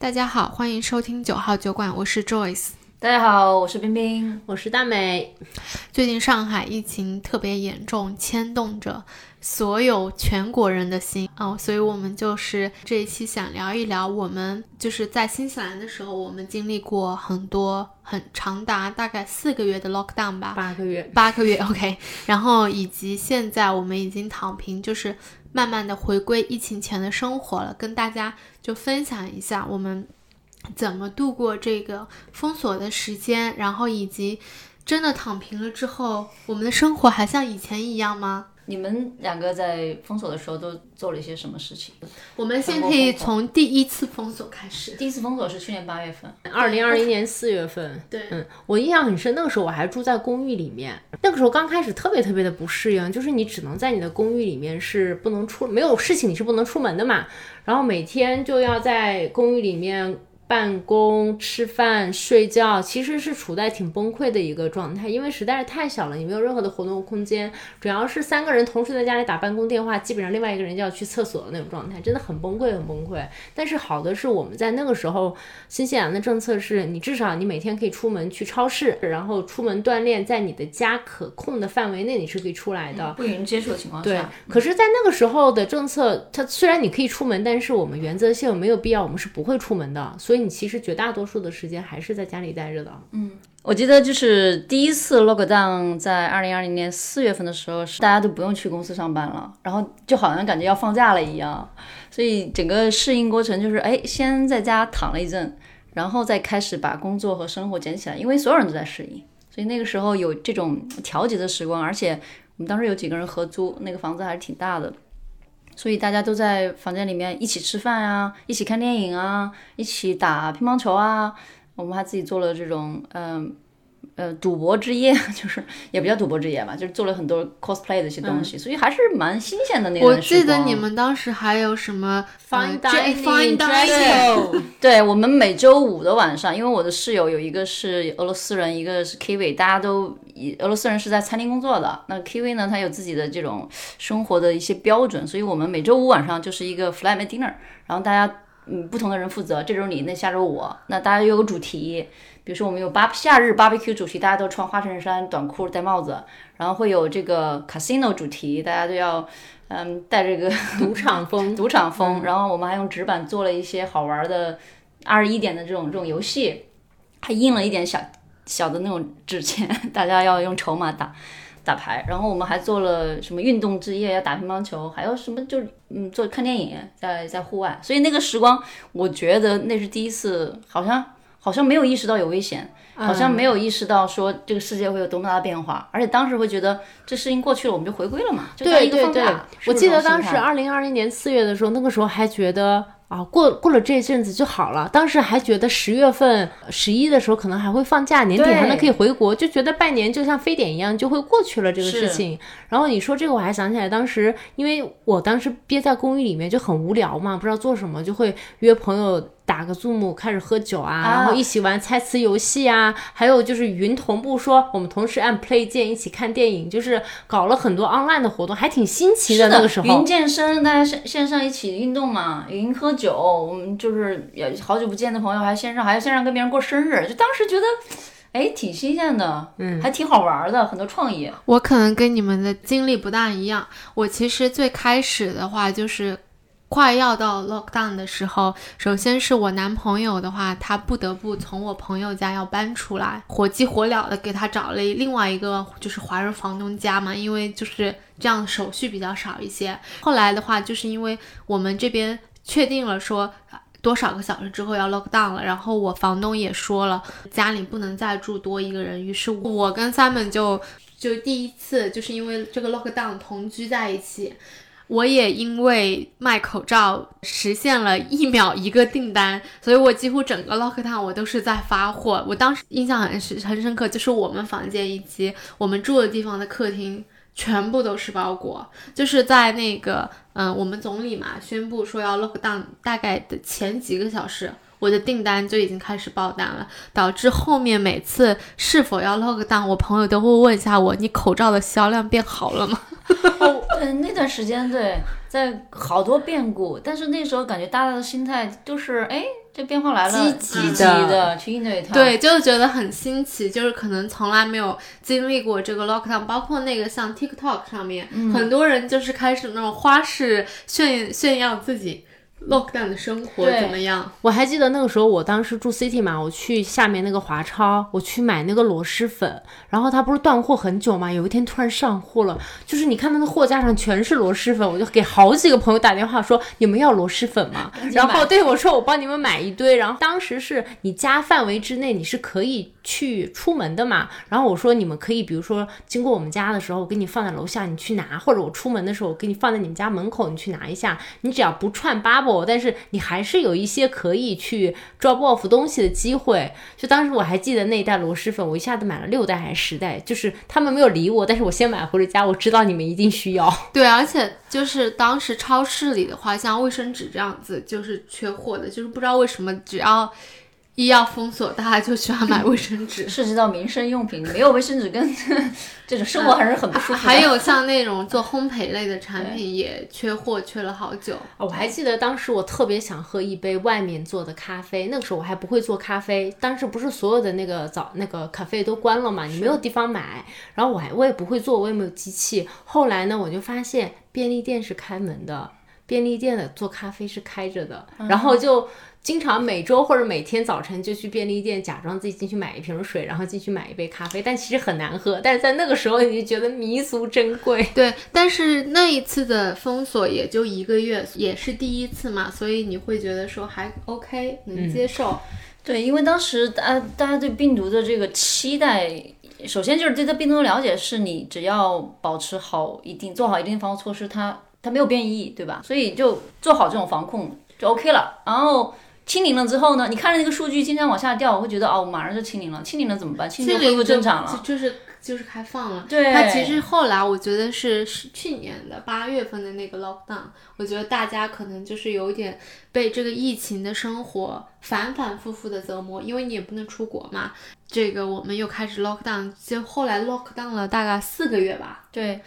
大家好，欢迎收听九号酒馆，我是 Joyce。大家好，我是冰冰，我是大美。最近上海疫情特别严重，牵动着所有全国人的心哦，所以我们就是这一期想聊一聊，我们就是在新西兰的时候，我们经历过很多很长达大概四个月的 lockdown 吧，八个月，八个月 OK，然后以及现在我们已经躺平，就是慢慢的回归疫情前的生活了，跟大家就分享一下我们。怎么度过这个封锁的时间？然后以及真的躺平了之后，我们的生活还像以前一样吗？你们两个在封锁的时候都做了一些什么事情？我们先可以从第一次封锁开始。第一次封锁是去年八月份，二零二零年四月份。对，嗯，我印象很深，那个时候我还住在公寓里面。那个时候刚开始特别特别的不适应，就是你只能在你的公寓里面是不能出，没有事情你是不能出门的嘛。然后每天就要在公寓里面。办公、吃饭、睡觉，其实是处在挺崩溃的一个状态，因为实在是太小了，你没有任何的活动空间。主要是三个人同时在家里打办公电话，基本上另外一个人就要去厕所的那种状态，真的很崩溃，很崩溃。但是好的是，我们在那个时候，新西兰的政策是你至少你每天可以出门去超市，然后出门锻炼，在你的家可控的范围内，你是可以出来的，不与人接触的情况下。对。可是，在那个时候的政策，它虽然你可以出门，但是我们原则性没有必要，我们是不会出门的，所以。你其实绝大多数的时间还是在家里待着的。嗯，我记得就是第一次 lockdown 在二零二零年四月份的时候，是大家都不用去公司上班了，然后就好像感觉要放假了一样。所以整个适应过程就是，哎，先在家躺了一阵，然后再开始把工作和生活捡起来，因为所有人都在适应，所以那个时候有这种调节的时光。而且我们当时有几个人合租，那个房子还是挺大的。所以大家都在房间里面一起吃饭啊，一起看电影啊，一起打乒乓球啊。我们还自己做了这种，嗯。赌博之夜 就是也不叫赌博之夜吧，就是做了很多 cosplay 的一些东西，所以还是蛮新鲜的那段时我记得你们当时还有什么 fine dining，对，我们每周五的晚上，因为我的室友有一个是俄罗斯人，一个是 Kiwi，大家都俄罗斯人是在餐厅工作的，那 Kiwi 呢，他有自己的这种生活的一些标准，所以我们每周五晚上就是一个 fly me dinner，然后大家嗯不同的人负责，这周你，那下周我，那大家有个主题。比如说，我们有巴夏日 barbecue 主题，大家都穿花衬衫、短裤、戴帽子，然后会有这个 casino 主题，大家都要嗯带这个 赌场风，赌场风。然后我们还用纸板做了一些好玩的二十一点的这种这种游戏，还印了一点小小的那种纸钱，大家要用筹码打打牌。然后我们还做了什么运动之夜，要打乒乓球，还有什么就嗯做看电影，在在户外。所以那个时光，我觉得那是第一次，好像。好像没有意识到有危险，好像没有意识到说这个世界会有多么大的变化，而且当时会觉得这事情过去了，我们就回归了嘛。对对对，我记得当时二零二零年四月的时候，那个时候还觉得啊，过过了这一阵子就好了。当时还觉得十月份、十一的时候可能还会放假，年底还能可以回国，就觉得拜年就像非典一样就会过去了这个事情。然后你说这个，我还想起来，当时因为我当时憋在公寓里面就很无聊嘛，不知道做什么，就会约朋友。打个 Zoom 开始喝酒啊，然后一起玩猜词游戏啊，还有就是云同步说，我们同时按 Play 键一起看电影，就是搞了很多 online 的活动，还挺新奇的那个时候。云健身，大家线线上一起运动嘛，云喝酒，我们就是也好久不见的朋友，还线上还要线上跟别人过生日，就当时觉得，哎，挺新鲜的，嗯，还挺好玩的，很多创意。我可能跟你们的经历不大一样，我其实最开始的话就是。快要到 lockdown 的时候，首先是我男朋友的话，他不得不从我朋友家要搬出来，火急火燎的给他找了另外一个就是华人房东家嘛，因为就是这样手续比较少一些。后来的话，就是因为我们这边确定了说多少个小时之后要 lockdown 了，然后我房东也说了家里不能再住多一个人，于是我跟 Simon 就就第一次就是因为这个 lockdown 同居在一起。我也因为卖口罩实现了一秒一个订单，所以我几乎整个 lockdown 我都是在发货。我当时印象很深很深刻，就是我们房间以及我们住的地方的客厅全部都是包裹。就是在那个嗯，我们总理嘛宣布说要 lockdown 大概的前几个小时，我的订单就已经开始爆单了，导致后面每次是否要 lockdown，我朋友都会问一下我，你口罩的销量变好了吗？哦，嗯，那段时间对，在好多变故，但是那时候感觉大家的心态都是，哎，这变化来了，积极极的的去应对它。对，就觉得很新奇，就是可能从来没有经历过这个 lockdown，包括那个像 TikTok 上面，嗯很多人就是开始那种花式炫炫耀自己 lockdown 的生活怎么样。我还记得那个时候，我当时住 City 嘛，我去下面那个华超，我去买那个螺蛳粉，然后它不是断货很久嘛，有一天突然上货了，就是你看那个货架上全是螺蛳粉，我就给好几个朋友打电话说 你们要螺蛳粉吗？然后对我说我帮你们买一堆，然后当时是你家范围之内你是可以去出门的嘛，然后我说你们可以比如说经过我们家的时候，我给你放在楼下你去拿，或者我出门的时候我给你放在你们家门口你去拿一下，你只要不串但是你还是有一些可以去 drop off 东西的机会。就当时我还记得那一袋螺蛳粉，我一下子买了六袋还是十袋，就是他们没有理我，但是我先买回了家，我知道你们一定需要。对，而且就是当时超市里的话，像卫生纸这样子就是缺货的，就是不知道为什么只要一要封锁，大家就喜欢买卫生纸。涉及到民生用品，没有卫生纸跟 这种生活还是很不舒服的。还有像那种做烘焙类的产品也缺货，缺了好久。啊，我还记得当时我特别想喝一杯外面做的咖啡，那个时候我还不会做咖啡，当时不是所有的那个早那个咖啡都关了嘛，你没有地方买，然后我还我也不会做，我也没有机器。后来呢，我就发现便利店是开门的，便利店的做咖啡是开着的，然后就。经常每周或者每天早晨就去便利店，假装自己进去买一瓶水，然后进去买一杯咖啡，但其实很难喝。但是在那个时候，你就觉得弥足珍贵。对，但是那一次的封锁也就一个月，也是第一次嘛，所以你会觉得说还 OK，能接受。对，因为当时大大家对病毒的这个期待，首先就是对这病毒的了解，是你只要保持好一定做好一定防护措施，它它没有变异，对吧？所以就做好这种防控就 OK 了。然后清零了之后呢，你看着那个数据经常往下掉，我会觉得哦，马上就清零了，清零了怎么办？清零恢复正常了。就就是就是开放了。对它其实后来我觉得是是去年的八月份的那个 lockdown，我觉得大家可能就是有点被这个疫情的生活反反复复的折磨，因为你也不能出国嘛。这个我们又开始 lockdown，就后来 lockdown 了大概四个月吧。对，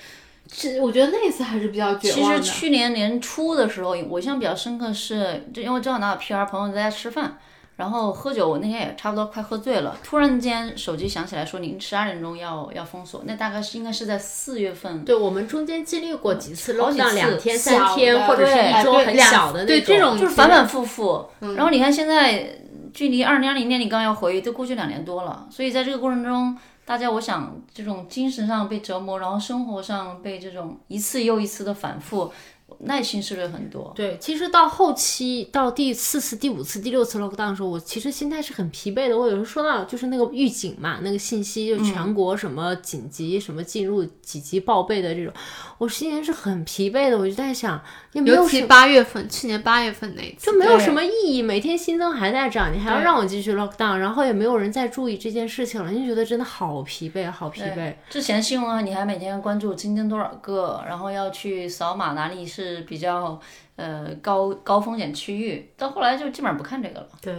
是我觉得那一次还是比较绝其望的。实去年年初的时候，我印象比较深刻是，就因为正好拿到 PR，朋友在家吃饭，然后喝酒，我那天也差不多快喝醉了，突然间手机响起来说您十二点钟要要封锁，那大概是应该是在四月份。对我们中间经历过几次好几次两天、三天，或者是对一周很小的那对这种就是反反复复。然后你看现在距离二零二零年你刚要回，都过去两年多了，所以在这个过程中，大家我想这种精神上被折磨，然后生活上被这种一次又一次的反复，耐心是不是很多？对，其实到后期，到第四次、第五次、第六次 lockdown 的时候，我其实心态是很疲惫的。我有时候说到就是那个预警嘛，那个信息就全国什么紧急、什么进入几级报备的这种，我心情是很疲惫的。我就在想，也没有尤其八月份，去年八月份那一次，就没有什么意义，每天新增还在涨，你还要让我继续 lockdown，然后也没有人再注意这件事情了，你就觉得真的好疲惫，好疲惫。之前新闻啊，你还每天关注新增多少个，然后要去扫码哪里是比较呃高高风险区域，到后来就基本上不看这个了。对，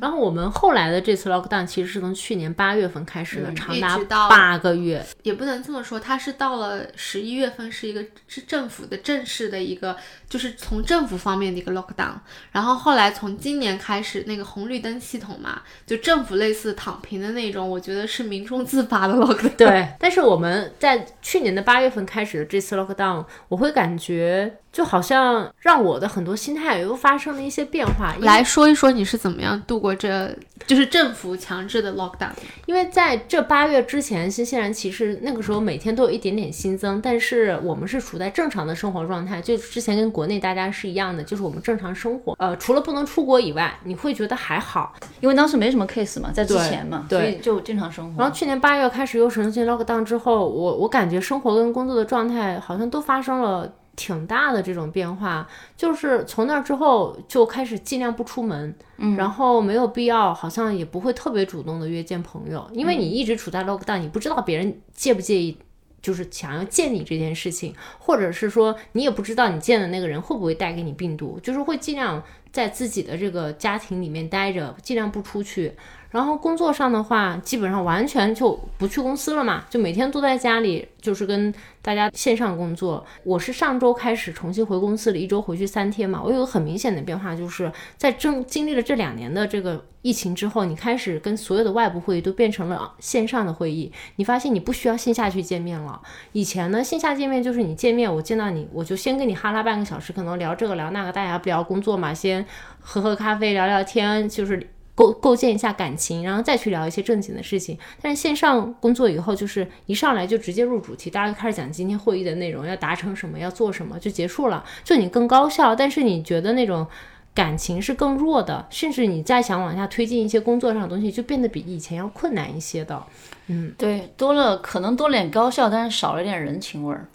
然后我们后来的这次 lockdown 其实是从去年八月份开始的，长达八个月。也不能这么说，它是到了十一月份是一个是政府的正式的一个，就是从政府方面的一个 lockdown，然后后来从今年开始那个红绿灯系统嘛，就政府类似躺平的那种，我觉得是民众自发的 lockdown。对，但是我们在去年的八月份开始的这次 lockdown，我会感觉就好像让我的很多心态又发生了一些变化。来说一说你是怎么样度过这就是政府强制的 lockdown？因为在这八月之前，新西兰其实那个时候每天都有一点点新增，但是我们是处在正常的生活状态，就之前跟国内大家是一样的，就是我们正常生活。呃，除了不能出国以外，你会觉得还好。因为当时没什么 case 嘛，在之前嘛，对所以就正常生活。然后去年八月开始又实行 lockdown 之后，我我感觉生活跟工作的状态好像都发生了挺大的这种变化。就是从那之后就开始尽量不出门，嗯，然后没有必要，好像也不会特别主动的约见朋友，因为你一直处在 lockdown，你不知道别人介不介意。就是想要见你这件事情，或者是说你也不知道你见的那个人会不会带给你病毒，就是会尽量在自己的这个家庭里面待着，尽量不出去。然后工作上的话，基本上完全就不去公司了嘛，就每天都在家里，就是跟大家线上工作。我是上周开始重新回公司了，一周回去三天嘛。我有个很明显的变化，就是在正经历了这两年的这个疫情之后，你开始跟所有的外部会议都变成了线上的会议。你发现你不需要线下去见面了。以前呢，线下见面就是你见面，我见到你，我就先跟你哈拉半个小时，可能聊这个聊那个，大家不聊工作嘛，先喝喝咖啡聊聊天，就是。构构建一下感情，然后再去聊一些正经的事情。但是线上工作以后，就是一上来就直接入主题，大家就开始讲今天会议的内容，要达成什么，要做什么，就结束了。就你更高效，但是你觉得那种感情是更弱的，甚至你再想往下推进一些工作上的东西，就变得比以前要困难一些的。嗯，对，多了可能多了点高效，但是少了点人情味儿。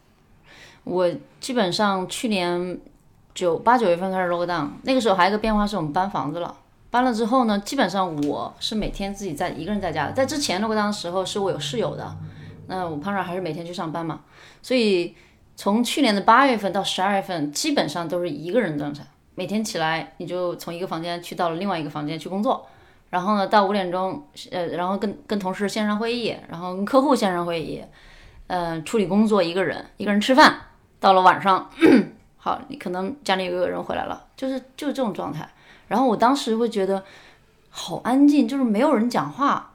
我基本上去年九八九月份开始 lock down，那个时候还有一个变化是我们搬房子了。搬了之后呢，基本上我是每天自己在一个人在家。在之前如果当时候是我有室友的，那我胖胖还是每天去上班嘛。所以从去年的八月份到十二月份，基本上都是一个人状态。每天起来你就从一个房间去到了另外一个房间去工作，然后呢到五点钟，呃，然后跟跟同事线上会议，然后跟客户线上会议，嗯，处理工作一个人，一个人吃饭。到了晚上，好，你可能家里有个人回来了，就是就是这种状态。然后我当时会觉得好安静，就是没有人讲话，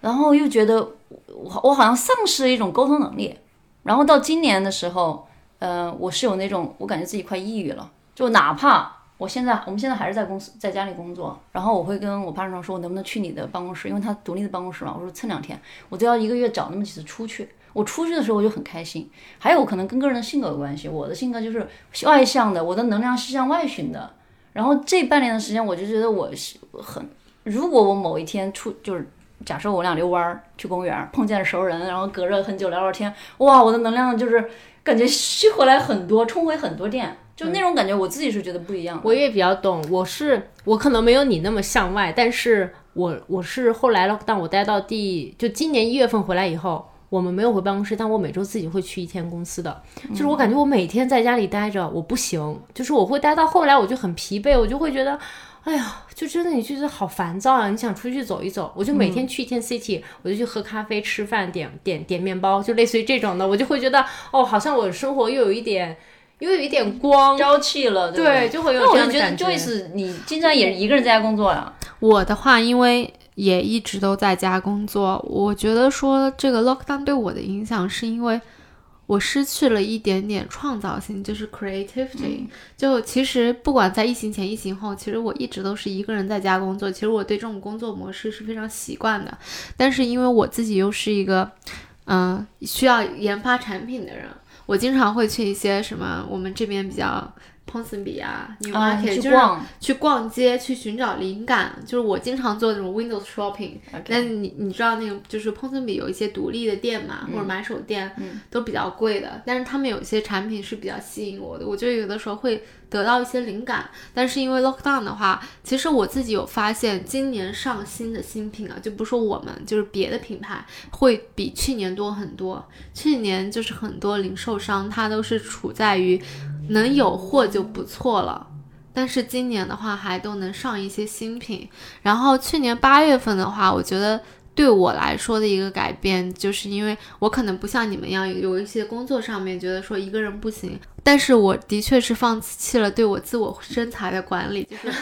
然后又觉得我我好像丧失了一种沟通能力。然后到今年的时候，呃，我是有那种我感觉自己快抑郁了，就哪怕我现在我们现在还是在公司在家里工作，然后我会跟我班长说，我能不能去你的办公室，因为他独立的办公室嘛，我说蹭两天，我都要一个月找那么几次出去。我出去的时候我就很开心。还有可能跟个人的性格有关系，我的性格就是外向的，我的能量是向外寻的。然后这半年的时间，我就觉得我是很，如果我某一天出，就是假设我俩遛弯儿去公园，碰见了熟人，然后隔着很久聊聊天，哇，我的能量就是感觉吸回来很多，充回很多电，就那种感觉，我自己是觉得不一样。我也比较懂，我是我可能没有你那么向外，但是我我是后来了，当我待到第就今年一月份回来以后。我们没有回办公室，但我每周自己会去一天公司的。就是我感觉我每天在家里待着，我不行。就是我会待到后来，我就很疲惫，我就会觉得，哎呀，就真的你就觉得好烦躁啊！你想出去走一走，我就每天去一天 city，我就去喝咖啡、吃饭、点点点面包，就类似于这种的，我就会觉得，哦，好像我的生活又有一点，又有一点光朝气了。对，就会有这样的感觉。Joyce，你经常也一个人在家工作呀？我的话，因为。也一直都在家工作。我觉得说这个 lockdown 对我的影响，是因为我失去了一点点创造性，就是 creativity。就其实不管在疫情前、疫情后，其实我一直都是一个人在家工作。其实我对这种工作模式是非常习惯的。但是因为我自己又是一个嗯需要研发产品的人，我经常会去一些什么我们这边比较。Ponsonby 啊，New Market 就是去逛街，去寻找灵感。就是我经常做那种 Windows shopping。那你你知道那个就是 Ponsonby 有一些独立的店嘛，或者买手店，都比较贵的。但是他们有一些产品是比较吸引我的，我就有的时候会得到一些灵感。但是因为 Lockdown 的话，其实我自己有发现，今年上新的新品啊，就不说我们，就是别的品牌会比去年多很多。去年就是很多零售商，它都是处在于。能有货就不错了，但是今年的话还都能上一些新品。然后去年八月份的话，我觉得对我来说的一个改变，就是因为我可能不像你们一样有一些工作上面觉得说一个人不行，但是我的确是放弃了对我自我身材的管理。就是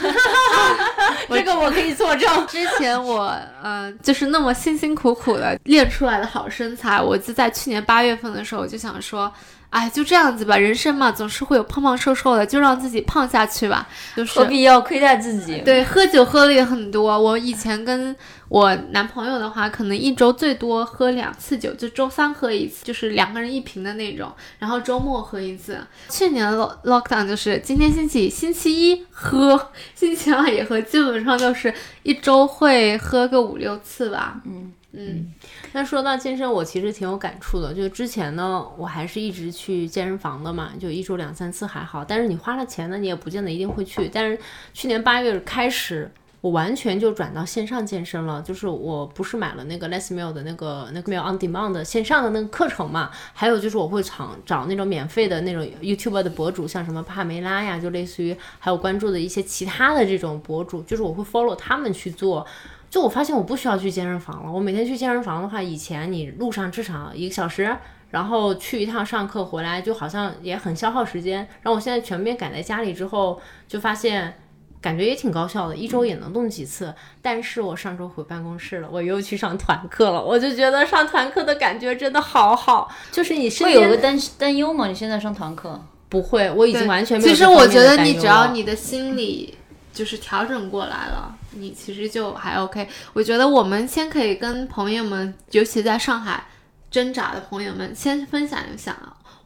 这个我可以作证。之前我嗯，就是那么辛辛苦苦的练出来的好身材，我就在去年八月份的时候，我就想说。哎，就这样子吧，人生嘛，总是会有胖胖瘦瘦的，就让自己胖下去吧。就是何必要亏待自己？对，喝酒喝的也很多。我以前跟我男朋友的话，可能一周最多喝两次酒，就周三喝一次，就是两个人一瓶的那种，然后周末喝一次。去年 lock lockdown 就是今天星期星期一喝，星期二也喝，基本上就是一周会喝个五六次吧。嗯嗯。那说到健身，我其实挺有感触的。就之前呢，我还是一直去健身房的嘛，就一周两三次还好。但是你花了钱呢，你也不见得一定会去。但是去年八月开始，我完全就转到线上健身了。就是我不是买了那个 Les Mill 的那个那个 Mill on Demand 的线上的那个课程嘛，还有就是我会找找那种免费的那种 YouTube 的博主，像什么帕梅拉呀，就类似于还有关注的一些其他的这种博主，就是我会 follow 他们去做。就我发现我不需要去健身房了。我每天去健身房的话，以前你路上至少一个小时，然后去一趟上课回来，就好像也很消耗时间。然后我现在全面改在家里之后，就发现感觉也挺高效的，一周也能动几次。但是我上周回办公室了，我又去上团课了，我就觉得上团课的感觉真的好好，就是你身边会有个担担忧吗？你现在上团课，不会，我已经完全没有其实我觉得你只要你的心理就是调整过来了，你其实就还 OK。我觉得我们先可以跟朋友们，尤其在上海挣扎的朋友们，先分享一下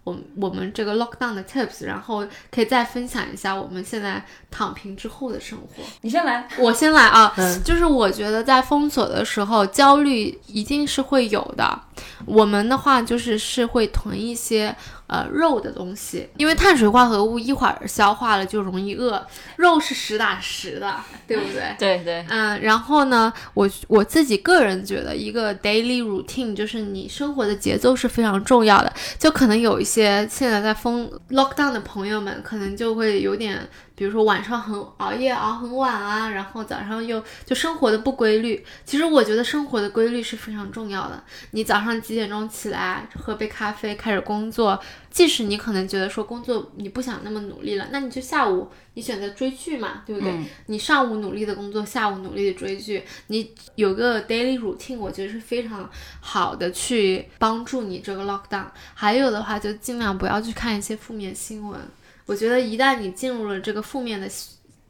我我们这个 lockdown 的 tips，然后可以再分享一下我们现在躺平之后的生活。你先来。我先来啊，嗯就是我觉得在封锁的时候，焦虑一定是会有的。我们的话就是是会囤一些呃肉的东西，因为碳水化合物一会儿消化了就容易饿，肉是实打实的，对不对？对对，嗯，然后呢，我我自己个人觉得，一个 daily routine 就是你生活的节奏是非常重要的。就可能有一些现在在封 lockdown 的朋友们，可能就会有点，比如说晚上很熬夜熬很晚啊，然后早上又就生活的不规律。其实我觉得生活的规律是非常重要的。你早上几点钟起来，喝杯咖啡，开始工作。即使你可能觉得说工作你不想那么努力了，那你就下午你选择追剧嘛，对不对？你上午努力的工作，下午努力的追剧，你有个 daily routine，我觉得是非常好的，去帮助你这个 lockdown。还有的话，就尽量不要去看一些负面新闻。我觉得一旦你进入了这个负面的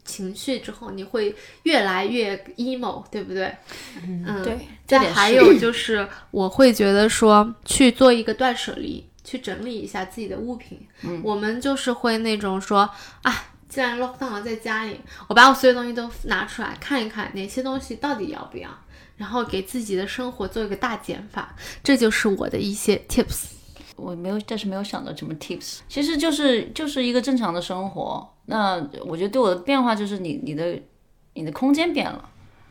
情绪之后，你会越来越 emo，对不对？嗯，对这再还有 就是，我会觉得说去做一个断舍离，去整理一下自己的物品。嗯，我们就是会那种说，啊，既然 lockdown 了，在家里，我把我所有东西都拿出来看一看，哪些东西到底要不要，然后给自己的生活做一个大减法。这就是我的一些 tips。我没有，但是没有想到什么 tips，其实就是就是一个正常的生活。那我觉得对我的变化就是你你的你的空间变了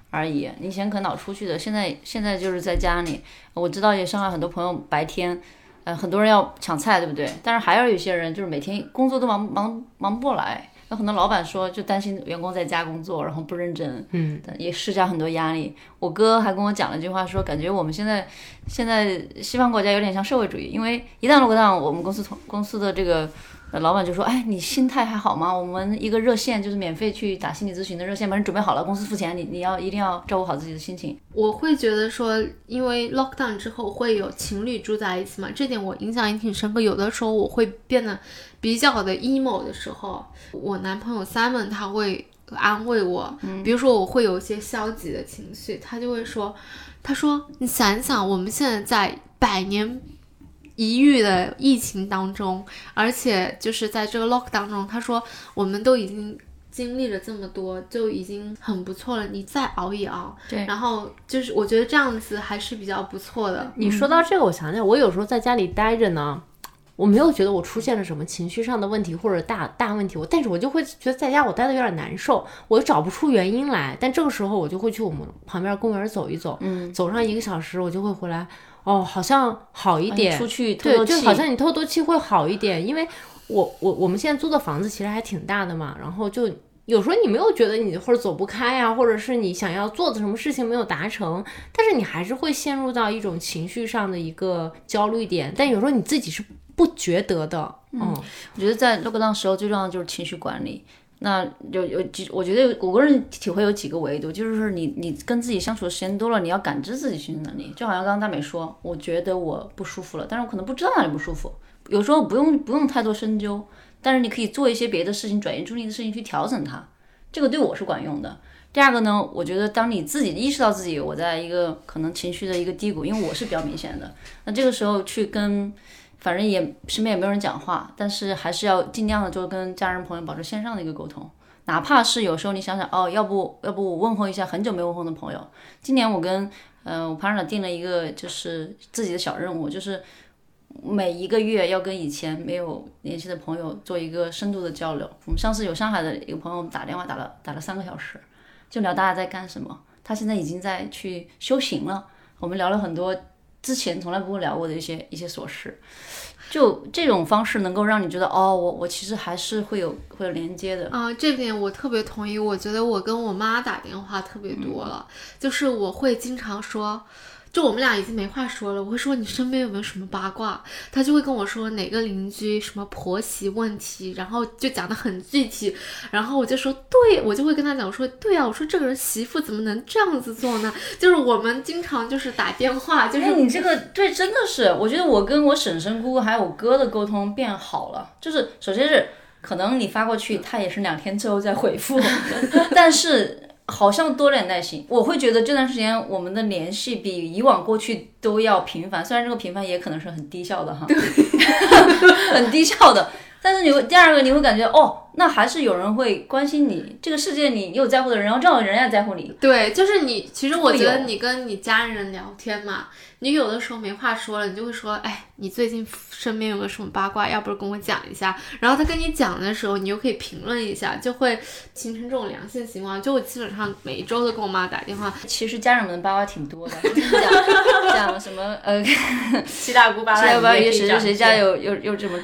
而已。以前可老出去的，现在现在就是在家里。我知道也上海很多朋友白天，呃，很多人要抢菜，对不对？但是还有一些人就是每天工作都忙忙忙不过来。有很多老板说，就担心员工在家工作，然后不认真，嗯，也施加很多压力。我哥还跟我讲了一句话，说感觉我们现在现在西方国家有点像社会主义，因为一旦 lock down，我们公司同公司的这个呃老板就说，哎，你心态还好吗？我们一个热线就是免费去打心理咨询的热线，把你准备好了，公司付钱，你你要一定要照顾好自己的心情。我会觉得说，因为 lockdown 之后会有情侣住在一起嘛，这点我印象也挺深刻。有的时候我会变得比较的 emo 的时候，我男朋友 Simon 他会安慰我，比如说我会有一些消极的情绪，他就会说，他说你想一想，我们现在在百年一遇的疫情当中，而且就是在这个 lock 当中，他说我们都已经经历了这么多，就已经很不错了。你再熬一熬，对然后就是我觉得这样子还是比较不错的。你说到这个，我想想，我有时候在家里待着呢，我没有觉得我出现了什么情绪上的问题或者大大问题，我但是我就会觉得在家我待的有点难受，我又找不出原因来。但这个时候我就会去我们旁边公园走一走，嗯，走上一个小时，我就会回来，哦，好像好一点，出去透对，好像你透透气会好一点，因为我我我们现在租的房子其实还挺大的嘛，然后就有时候你没有觉得你或者走不开呀、或者是你想要做的什么事情没有达成，但是你还是会陷入到一种情绪上的一个焦虑点，但有时候你自己是不觉得的，嗯，我觉得在 lockdown 时候最重要的就是情绪管理。那有有几，我觉得我个人体会有几个维度，就是说你你跟自己相处的时间多了，你要感知自己情绪能力。就好像刚刚大美说，我觉得我不舒服了，但是我可能不知道哪里不舒服。有时候不用不用太多深究，但是你可以做一些别的事情，转移注意力的事情去调整它，这个对我是管用的。第二个呢，我觉得当你自己意识到自己我在一个可能情绪的一个低谷，因为我是比较明显的，那这个时候去跟反正也身边也没有人讲话，但是还是要尽量的就跟家人朋友保持线上的一个沟通，哪怕是有时候你想想哦，要不要不我问候一下很久没问候的朋友。今年我跟呃我 partner 定了一个就是自己的小任务，就是每一个月要跟以前没有联系的朋友做一个深度的交流。我们上次有上海的一个朋友打电话打了打了三个小时。就聊大家在干什么。他现在已经在去修行了，我们聊了很多之前从来不会聊过的一些一些琐事。就这种方式能够让你觉得，哦，我我其实还是会有会有连接的。啊、这点我特别同意。我觉得我跟我妈打电话特别多了，就是我会经常说，就我们俩已经没话说了，我会说你身边有没有什么八卦，他就会跟我说哪个邻居什么婆媳问题，然后就讲得很具体，然后我就说对，我就会跟他讲我说对啊，我说这个人媳妇怎么能这样子做呢？就是我们经常就是打电话，就是，你这个对，真的是，我觉得我跟我婶婶、姑姑还有我哥的沟通变好了。就是首先是可能你发过去，他也是两天之后再回复，但是好像多点耐心。我会觉得这段时间我们的联系比以往过去都要频繁，虽然这个频繁也可能是很低效的哈，很低效的。但是你会第二个你会感觉哦，那还是有人会关心你，这个世界你有在乎的人，然后正好人家在乎你，对，就是你。其实我觉得你跟你家人聊天嘛，你有的时候没话说了，你就会说，哎，你最近身边有没有什么八卦？要不然跟我讲一下。然后他跟你讲的时候，你又可以评论一下，就会形成这种良性循环。就我基本上每一周都跟我妈打电话，其实家人们的八卦挺多的，讲讲什么呃。七大姑八大姨谁谁谁家有有有什么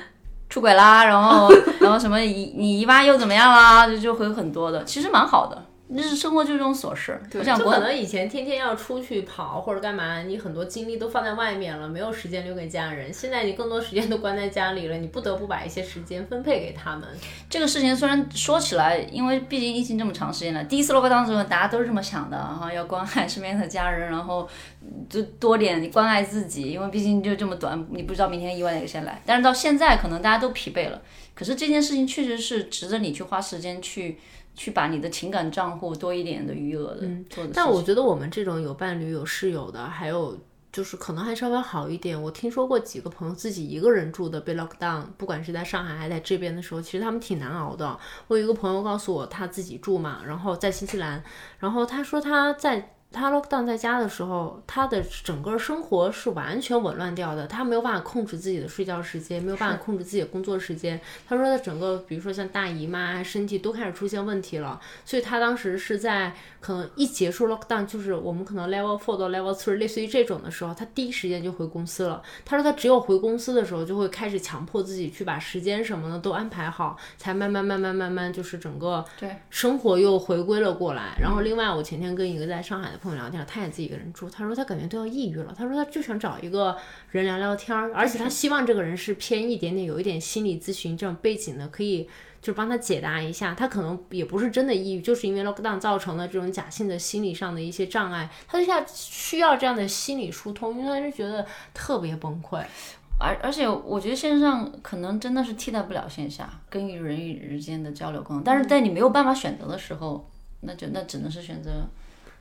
出轨啦，然后 然后什么姨你姨妈又怎么样啦，就就会有很多的，其实蛮好的。日常生活就是这种琐事，我想可能以前天天要出去跑或者干嘛，你很多精力都放在外面了，没有时间留给家人。现在你更多时间都关在家里了，你不得不把一些时间分配给他们。这个事情虽然说起来，因为毕竟疫情这么长时间了，第一次 lockdown 的时候大家都是这么想的，哈，要关爱身边的家人，然后嗯就多点关爱自己，因为毕竟就这么短，你不知道明天意外哪个先来。但是到现在，可能大家都疲惫了，可是这件事情确实是值得你去花时间去去把你的情感账户多一点的余额的、做的。但我觉得我们这种有伴侣、有室友的，还有就是可能还稍微好一点。我听说过几个朋友自己一个人住的被 lock down，不管是在上海还是在这边的时候，其实他们挺难熬的。我有一个朋友告诉我，他自己住嘛，然后在新西兰，然后他说他在。他 lock down 在家的时候，他的整个生活是完全紊乱掉的，他没有办法控制自己的睡觉时间，没有办法控制自己的工作时间。他说他整个，比如说像大姨妈啊，身体都开始出现问题了，所以他当时是在可能一结束 lockdown，就是我们可能 level four 到 level three，类似于这种的时候，他第一时间就回公司了。他说他只有回公司的时候，就会开始强迫自己去把时间什么的都安排好，才慢慢慢慢慢慢就是整个对生活又回归了过来。然后另外，我前天跟一个在上海的朋友聊天，他也自己一个人住，他说他感觉都要抑郁了，他说他就想找一个人聊聊天，而且他希望这个人是偏一点点有一点心理咨询这种背景的，可以。就帮他解答一下，他可能也不是真的抑郁，就是因为 lockdown 造成了这种假性的心理上的一些障碍，他就下需要这样的心理疏通，因为他是觉得特别崩溃。而而且我觉得线上可能真的是替代不了线下跟与人与人之间的交流功能，但是在你没有办法选择的时候，那就那只能是选择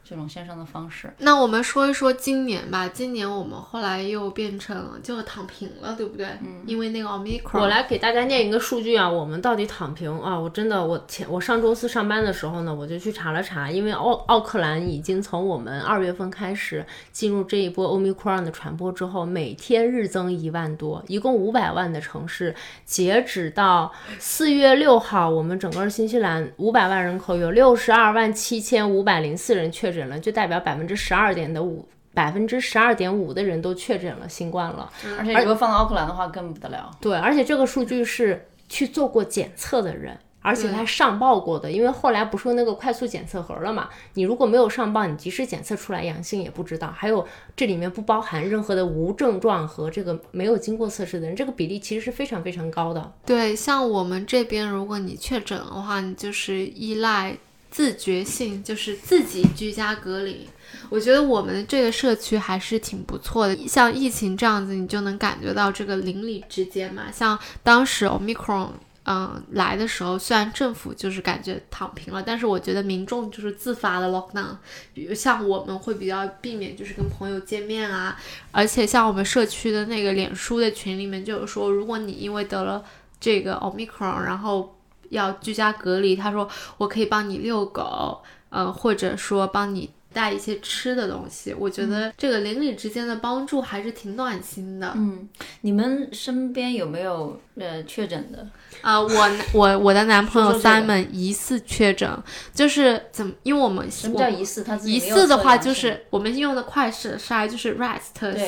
这种线上的方式。那我们说一说今年吧，今年我们后来又变成了就躺平了，对不对？嗯，因为那个 omicron。我来给大家念一个数据啊，我们到底躺平啊？我真的，我前我上周四上班的时候呢，我就去查了查，因为奥奥克兰已经从我们二月份开始进入这一波 omicron 的传播之后，每天日增一万多，一共五百万的城市，截止到四月六号，我们整个新西兰五百万人口有六十二万七千五百零四人确诊了，就代表百分之十二点的五。百分之十二点五的人都确诊了新冠了，而且如果放到奥克兰的话更不得了。对，而且这个数据是去做过检测的人，而且他上报过的，因为后来不是有那个快速检测盒了嘛？你如果没有上报，你即使检测出来阳性也不知道。还有这里面不包含任何的无症状和这个没有经过测试的人，这个比例其实是非常非常高的。对，像我们这边，如果你确诊的话，你就是依赖自觉性，就是自己居家隔离。我觉得我们这个社区还是挺不错的，像疫情这样子，你就能感觉到这个邻里之间嘛。像当时 Omicron。嗯，来的时候虽然政府就是感觉躺平了，但是我觉得民众就是自发的 lockdown，比如像我们会比较避免就是跟朋友见面啊，而且像我们社区的那个脸书的群里面就有说，如果你因为得了这个 omicron，然后要居家隔离，他说我可以帮你遛狗，呃，或者说帮你带一些吃的东西。我觉得这个邻里之间的帮助还是挺暖心的。嗯，你们身边有没有呃确诊的？啊、我我我的男朋友 Simon 疑似确诊，就是怎么？因为我们什么叫疑似？他疑似的话，就是我们用的快筛筛就是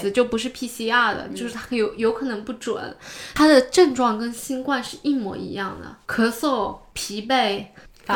斯，就不是 PCR 的，就是它有有可能不准。它的症状跟新冠是一模一样的，咳嗽、疲惫。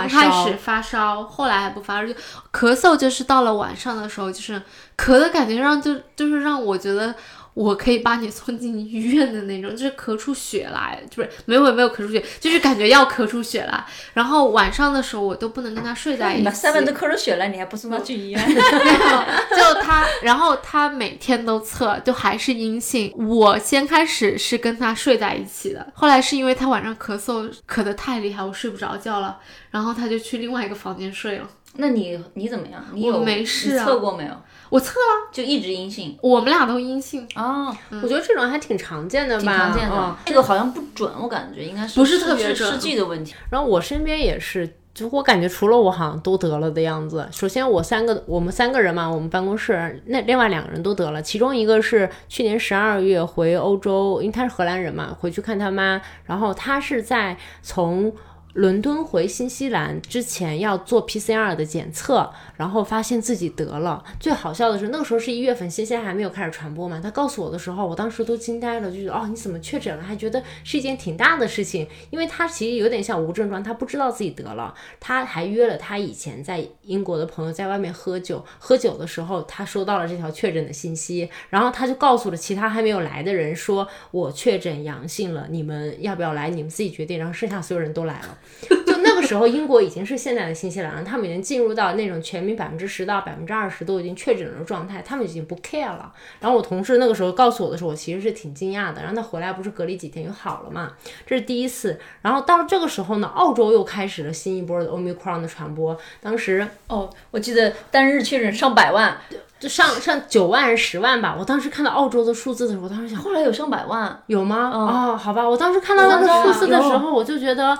开始发烧，后来还不发烧，就咳嗽，就是到了晚上的时候，就是咳的感觉让就就是让我觉得我可以把你送进医院的那种，就是咳出血来，就是没有没有咳出血，就是感觉要咳出血来。然后晚上的时候我都不能跟他睡在一起。三万都咳出血了，你还不送他去医院？就他，然后他每天都测，就还是阴性。我先开始是跟他睡在一起的，后来是因为他晚上咳嗽咳得太厉害，我睡不着觉了，然后他就去另外一个房间睡了。那你你怎么样？你我有没事啊你测过没有？我测了，就一直阴性我们俩都阴性，哦，我觉得这种还挺常见的吧，挺常见的嗯。这个好像不准，我感觉应该是不是特别试剂的问题。然后我身边也是，就我感觉除了我好像都得了的样子。首先我三个，我们三个人嘛，我们办公室那另外两个人都得了，其中一个是去年十二月回欧洲，因为他是荷兰人嘛，回去看他妈，然后他是在从。伦敦回新西兰之前要做 PCR 的检测，然后发现自己得了。最好笑的是，那个时候是一月份，新西兰还没有开始传播嘛。他告诉我的时候，我当时都惊呆了，就觉得哦，你怎么确诊了？还觉得是一件挺大的事情，因为他其实有点像无症状，他不知道自己得了。他还约了他以前在英国的朋友在外面喝酒，喝酒的时候他收到了这条确诊的信息，然后他就告诉了其他还没有来的人说，我确诊阳性了，你们要不要来？你们自己决定。然后剩下所有人都来了。就那个时候，英国已经是现在的新西兰了，他们已经进入到那种全民百分之十到百分之二十都已经确诊的状态，他们已经不 care 了。然后我同事那个时候告诉我的时候，我其实是挺惊讶的。然后他回来不是隔离几天就好了嘛，这是第一次。然后到这个时候呢，澳洲又开始了新一波的 Omicron 的传播，当时哦，我记得单日确诊上百万，就上上九万还是十万吧。我当时看到澳洲的数字的时候，我当时想，后来有上百万。有吗？哦，好吧，我当时看到那个数字的时候，我就觉得，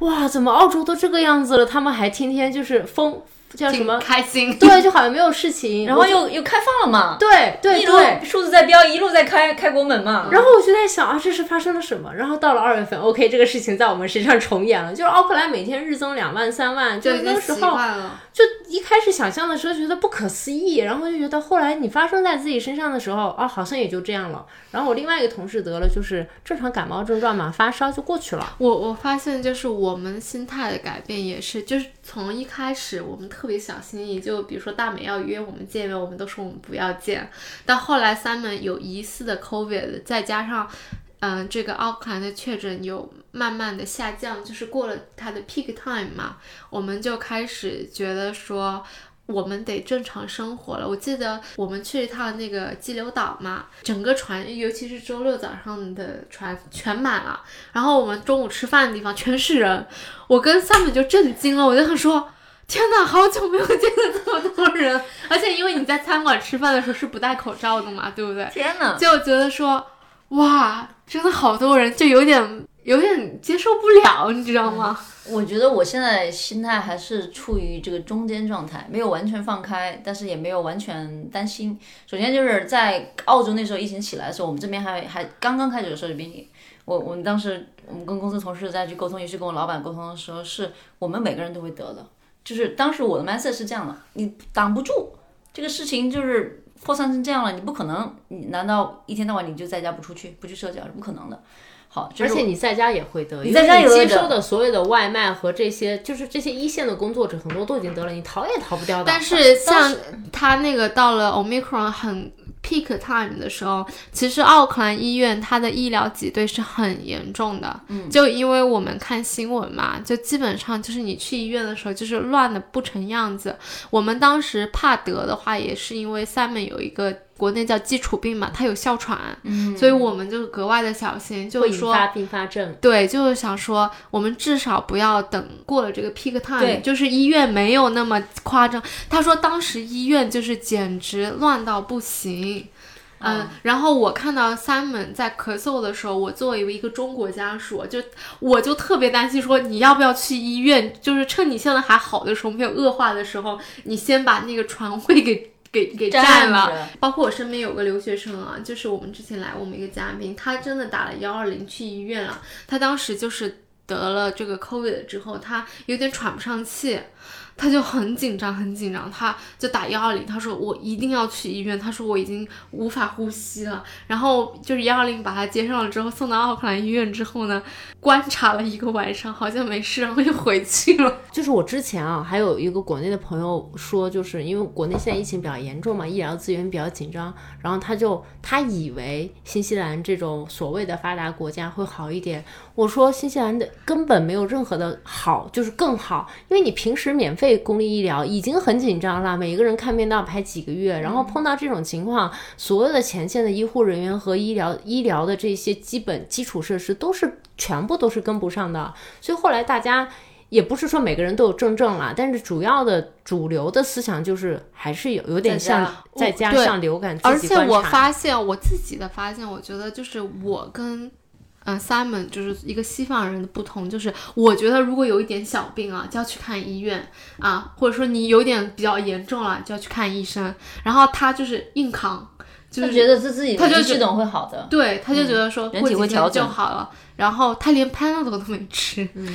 哇，怎么澳洲都这个样子了，他们还天天就是疯，叫什么？开心？对，就好像没有事情。然后又又开放了嘛，对对一路对。数字在飙，一路在开开国门嘛。然后我就在想啊，这是发生了什么？然后到了二月份，OK，这个事情在我们身上重演了，就是奥克兰每天日增两万、三万，就那时候。就一开始想象的时候觉得不可思议，然后就觉得后来你发生在自己身上的时候，啊，好像也就这样了。然后我另外一个同事得了，就是正常感冒症状嘛，发烧就过去了。我我发现就是我们心态的改变也是，就是从一开始我们特别小心翼翼，就比如说大美要约我们见面，我们都说我们不要见。到后来 Simon 有疑似的 COVID，再加上嗯、这个奥克兰的确诊有慢慢的下降，就是过了它的 peak time 嘛，我们就开始觉得说。我们得正常生活了。我记得我们去一趟那个激流岛嘛，整个船，尤其是周六早上的船全满了。然后我们中午吃饭的地方全是人，我跟 Sam 就震惊了，我就想说。天呐，好久没有见到这么多人，而且因为你在餐馆吃饭的时候是不戴口罩的嘛，对不对？天哪！就觉得说，哇，真的好多人，就有点有点接受不了，你知道吗？我觉得我现在心态还是处于这个中间状态，没有完全放开，但是也没有完全担心。首先就是在澳洲那时候疫情起来的时候，我们这边还还刚刚开始的时候，这边我我们当时我们跟公司同事再去沟通，也是跟我老板沟通的时候，是我们每个人都会得的。就是当时我的 mindset 是这样的，你挡不住这个事情，就是扩散成这样了，你不可能，你难道一天到晚你就在家不出去，不去社交是不可能的。好，这而且你在家也会得，你在家有接也会得收的所有的外卖和这些，就是这些一线的工作者，很多都已经得了，你逃也逃不掉的。但是像他那个到了 Omicron 很 peak time 的时候，其实奥克兰医院它的医疗挤兑是很严重的。嗯，就因为我们看新闻嘛，就基本上就是你去医院的时候就是乱的不成样子。我们当时怕得的话，也是因为 Simon 有一个。国内叫基础病嘛，它有哮喘，嗯，所以我们就格外的小心，就会是说引发并发症。对，就是想说，我们至少不要等过了这个 peak time，就是医院没有那么夸张。他说当时医院就是简直乱到不行，嗯，然后我看到 Simon 在咳嗽的时候，我作为一个中国家属，就我就特别担心，说你要不要去医院？就是趁你现在还好的时候，没有恶化的时候，你先把那个床位给给给占了。包括我身边有个留学生啊，就是我们之前来我们一个嘉宾，他真的打了幺二零去医院了。他当时就是得了这个 COVID 之后，他有点喘不上气。他就很紧张，很紧张，他就打幺二零，他说我一定要去医院，他说我已经无法呼吸了。然后就是幺二零把他接上了之后，送到奥克兰医院之后呢，观察了一个晚上，好像没事，然后就回去了。就是我之前啊，还有一个国内的朋友说，就是因为国内现在疫情比较严重嘛，医疗资源比较紧张，然后他就他以为新西兰这种所谓的发达国家会好一点。我说新西兰的根本没有任何的好，就是更好，因为你平时免费公立医疗已经很紧张了，每一个人看病都要排几个月，然后碰到这种情况，所有的前线的医护人员和医疗医疗的这些基本基础设施都是全部都是跟不上的，所以后来大家也不是说每个人都有重症了，但是主要的主流的思想就是还是有有点像在家像流感，而且我发现我自己的发现，我觉得就是我跟。嗯，Simon 就是一个西方人的不同，就是我觉得如果有一点小病啊，就要去看医院啊，或者说你有点比较严重了，就要去看医生。然后他就是硬扛，就是觉得是自己他就系统会好的，对，他就觉得说人体会调整就好了。然后他连 Panadol 都没吃。嗯，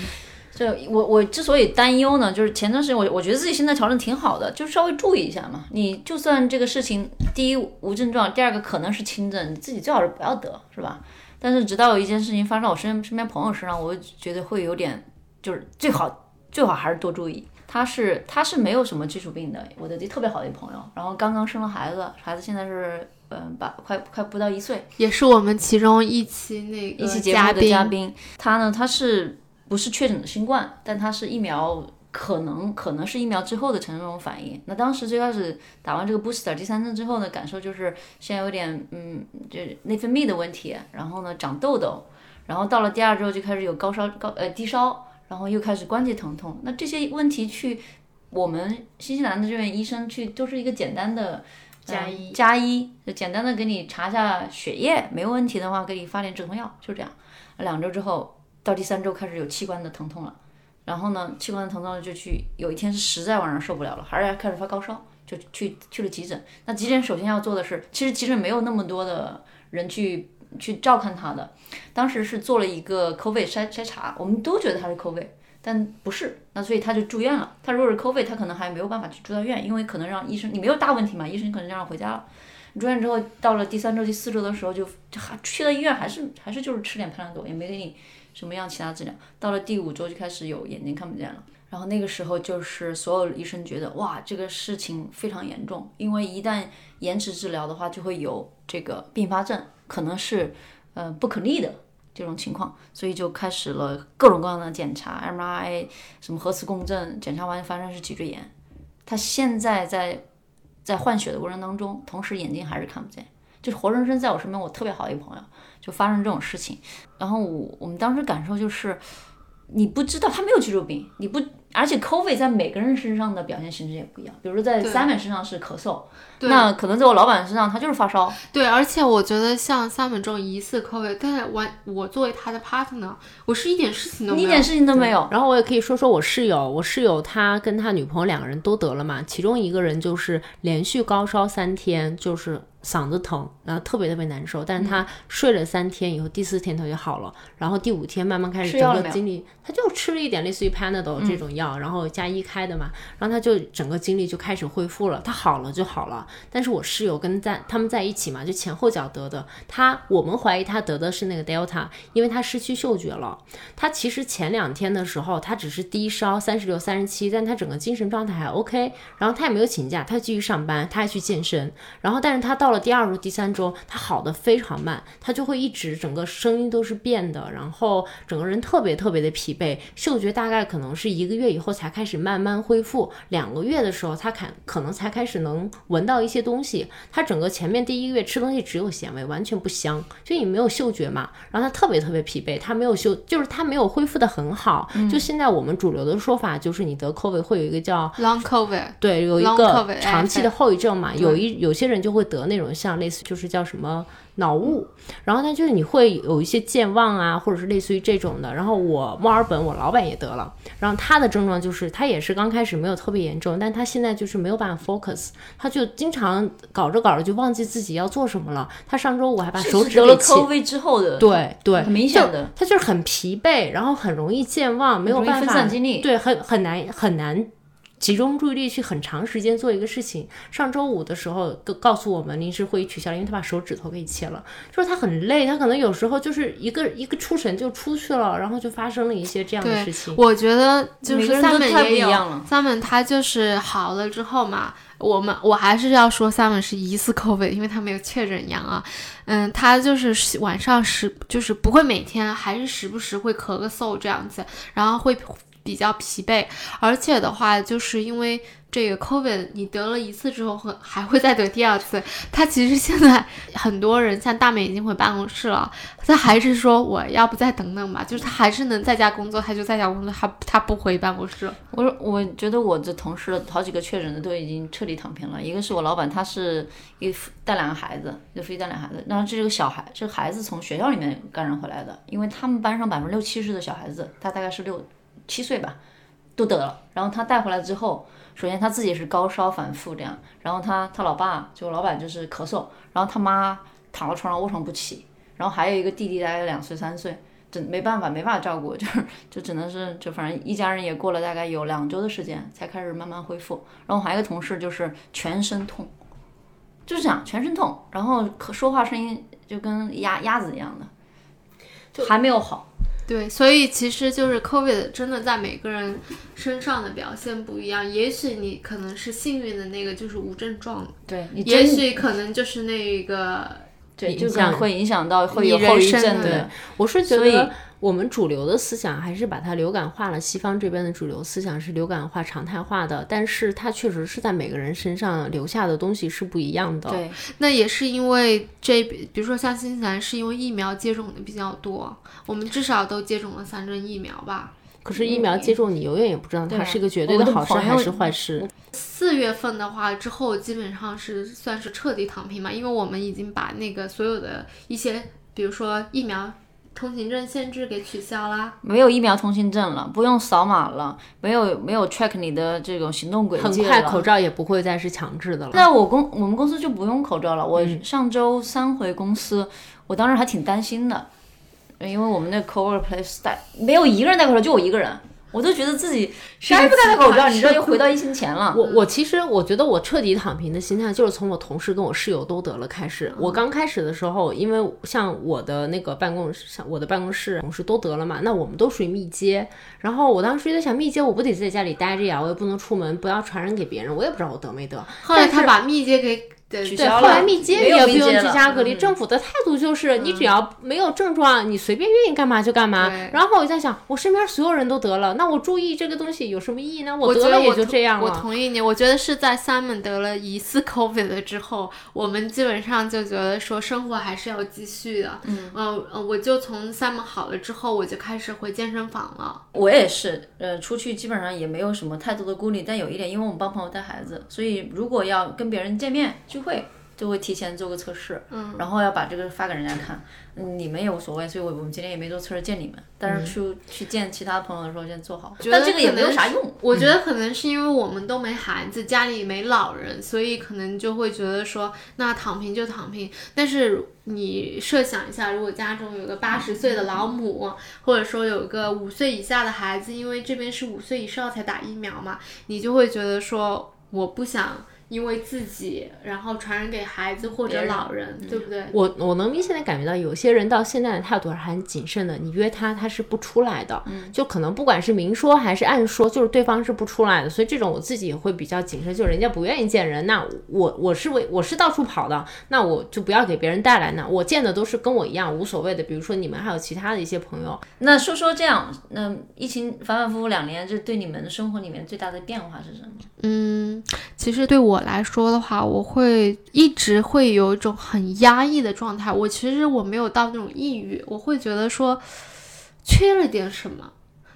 就我我之所以担忧呢，就是前段时间我我觉得自己现在调整挺好的，就稍微注意一下嘛。你就算这个事情，第一无症状，第二个可能是轻症，你自己最好是不要得，是吧？但是直到有一件事情发生我身身边朋友身上，我就觉得会有点，就是最好最好还是多注意。他是他是没有什么基础病的，我的特别好的一朋友，然后刚刚生了孩子，孩子现在是嗯把快快不到一岁，也是我们其中一期那个一期节目的嘉宾。他呢，他是不是确诊的新冠？但他是疫苗。可能可能是疫苗之后的成这种反应。那当时最开始打完这个 booster 第三针之后呢，感受就是现在有点嗯，就内分泌的问题，然后呢长痘痘，然后到了第二周就开始有高烧高呃低烧，然后又开始关节疼痛。那这些问题去我们新西兰的这边医生去都是一个简单的加一加一，就简单的给你查一下血液，没有问题的话给你发点止痛药，就这样。两周之后到第三周开始有器官的疼痛了。然后呢，器官的疼痛就去，有一天是实在晚上受不了了，还是开始发高烧，就去去了急诊。那急诊首先要做的是，其实急诊没有那么多的人去去照看他的。当时是做了一个 COVID 筛筛查，我们都觉得他是 COVID，但不是。那所以他就住院了。他如果是 COVID，他可能还没有办法去住到院，因为可能让医生你没有大问题嘛，医生可能就让回家了。住院之后，到了第三周、第四周的时候，就还去了医院，还是还是就是吃点潘乐多，也没给你。什么样其他治疗？到了第五周就开始有眼睛看不见了，然后那个时候就是所有医生觉得哇，这个事情非常严重，因为一旦延迟治疗的话，就会有这个并发症，可能是呃不可逆的这种情况，所以就开始了各种各样的检查，MRI 什么核磁共振，检查完发现是脊椎炎。他现在在在换血的过程当中，同时眼睛还是看不见，就是活生生在我身边，我特别好的一个朋友。就发生这种事情，然后我我们当时感受就是，你不知道他没有基础病，你不，而且 COVID 在每个人身上的表现形式也不一样。比如说在 Simon 身上是咳嗽，那可能在我老板身上他就是发烧。对，而且我觉得像 Simon 这种疑似 COVID，但是完我作为他的 partner，我是一点事情都没有，一点事情都没有。然后我也可以说说我室友，我室友他跟他女朋友两个人都得了嘛，其中一个人就是连续高烧三天，就是。嗓子疼，然后特别特别难受，但是他睡了三天以后，第四天他就好了，然后第五天慢慢开始整个精力，他就吃了一点类似于 Panadol 这种药，然后加一开的嘛，然后他就整个精力就开始恢复了，他好了就好了。但是我室友跟在他们在一起嘛，就前后脚得的，他我们怀疑他得的是那个 Delta，因为他失去嗅觉了。他其实前两天的时候，他只是低烧三十六、三十七，但他整个精神状态还 OK，然后他也没有请假，他继续上班，他还去健身，然后但是他到。到了第二周、第三周，他好的非常慢，他就会一直整个声音都是变的，然后整个人特别特别的疲惫，嗅觉大概可能是一个月以后才开始慢慢恢复，两个月的时候他可可能才开始能闻到一些东西。他整个前面第一个月吃东西只有咸味，完全不香，就你没有嗅觉嘛。然后他特别特别疲惫，他没有嗅，就是他没有恢复的很好。就现在我们主流的说法就是你得 COVID 会有一个叫 Long COVID，对，有一个长期的后遗症嘛，有一有些人就会得那种。种像类似就是叫什么脑雾，然后它就是你会有一些健忘啊，或者是类似于这种的。然后我墨尔本我老板也得了，然后他的症状就是他也是刚开始没有特别严重，但他现在就是没有办法 focus，他就经常搞着搞着就忘记自己要做什么了。他上周五还把手指得了 COVID 之后的，对对，很明显的，他就是很疲惫，然后很容易健忘，没有办法分散精力对，很很难很难集中注意力去很长时间做一个事情。上周五的时候告告诉我们临时会议取消了，因为他把手指头给切了，就是他很累，他可能有时候就是一个一个出神就出去了，然后就发生了一些这样的事情。我觉得就是每个人都 Simon 太不也有一样了 Simon 他就是好了之后嘛，我们我还是要说 Simon 是疑似 COVID，因为他没有确诊阳啊。嗯，他就是晚上时就是不会每天，还是时不时会咳个嗽这样子，然后会比较疲惫，而且的话就是因为。这个 COVID 你得了一次之后会还会再得第二次，他其实现在很多人像大美已经回办公室了，他还是说我要不再等等吧，就是他还是能在家工作，他就在家工作，他他不回办公室。我说，我觉得我的同事好几个确诊的都已经彻底躺平了。一个是我老板，他是一个带两个孩子，就夫妻带两个孩子。然后这个小孩，这个孩子从学校里面感染回来的，因为他们班上百分之六七十的小孩子，他大概是六七岁吧，都得了。然后他带回来之后，首先他自己是高烧反复这样，然后他他老爸就老板就是咳嗽，然后他妈躺到床上卧床不起，然后还有一个弟弟大概两岁三岁。真没办法，没办法照顾，就是就只能是就反正一家人也过了大概有两周的时间才开始慢慢恢复。然后还有一个同事就是全身痛，就是这样全身痛，然后可说话声音就跟鸭鸭子一样的，就还没有好。对，所以其实就是 COVID 真的在每个人身上的表现不一样。也许你可能是幸运的那个，就是无症状；对你也许可能就是那个对就影响会影响到会你有后遗症的。我是觉得我们主流的思想还是把它流感化了，西方这边的主流思想是流感化、常态化的，但是它确实是在每个人身上留下的东西是不一样的。对，那也是因为这，比如说像新西兰是因为疫苗接种的比较多，我们至少都接种了三针疫苗吧。可是疫苗接种，你永远也不知道它是一个绝对的好事还是坏事。四月份的话之后，基本上是算是彻底躺平嘛，因为我们已经把那个所有的一些，比如说疫苗通行证限制给取消啦。没有疫苗通行证了，不用扫码了，没有没有 track 你的这种行动轨迹了。快口罩也不会再是强制的了。那我公我们公司就不用口罩了。我嗯上周三回公司，我当时还挺担心的，因为我们那 cover place 带没有一个人戴口罩，就我一个人，我都觉得自己谁还不戴口罩？你知道，又回到疫情前了。我我其实我觉得我彻底躺平的心态就是从我同事跟我室友都得了开始。我刚开始的时候，因为像我的那个办公室，像我的办公室同事都得了嘛，那我们都属于密接。然后我当时就在想，密接我不得在家里待着呀，我也不能出门，不要传染给别人，我也不知道我得没得。后来他把密接给对后来密接也不用居家隔离，嗯政府的态度就是你只要没有症状，你随便愿意干嘛就干嘛。然后我在想，我身边所有人都得了，那我注意这个东西有什么意义呢？我得了也就这样了。我同意你，我觉得是在 Simon 得了疑似 COVID 了之后，我们基本上就觉得说生活还是要继续的。嗯，呃，呃我就从 Simon 好了之后，我就开始回健身房了。我也是，呃，出去基本上也没有什么太多的顾虑，但有一点，因为我们帮朋友带孩子，所以如果要跟别人见面聚会，就会提前做个测试，嗯，然后要把这个发给人家看。嗯，你们也无所谓，所以我我们今天也没做测试见你们，但是去、去见其他朋友的时候先做好，但这个也没有啥用。我觉得可能是因为我们都没孩子，家里没老人，所以可能就会觉得说，那躺平就躺平。但是你设想一下，如果家中有个八十岁的老母，或者说有个五岁以下的孩子，因为这边是五岁以上才打疫苗嘛，你就会觉得说，我不想。因为自己，然后传染给孩子或者老人，对不对？我我能明显的感觉到，有些人到现在的态度还很谨慎的。你约他，他是不出来的，嗯，就可能不管是明说还是暗说，就是对方是不出来的。所以这种我自己也会比较谨慎，就是人家不愿意见人，那我我是为我是到处跑的，那我就不要给别人带来那我见的都是跟我一样无所谓的。比如说你们还有其他的一些朋友，那说说这样，那、疫情反反复复两年，这对你们生活里面最大的变化是什么？嗯，其实对我来说的话，我会一直会有一种很压抑的状态。我其实我没有到那种抑郁，我会觉得说缺了点什么。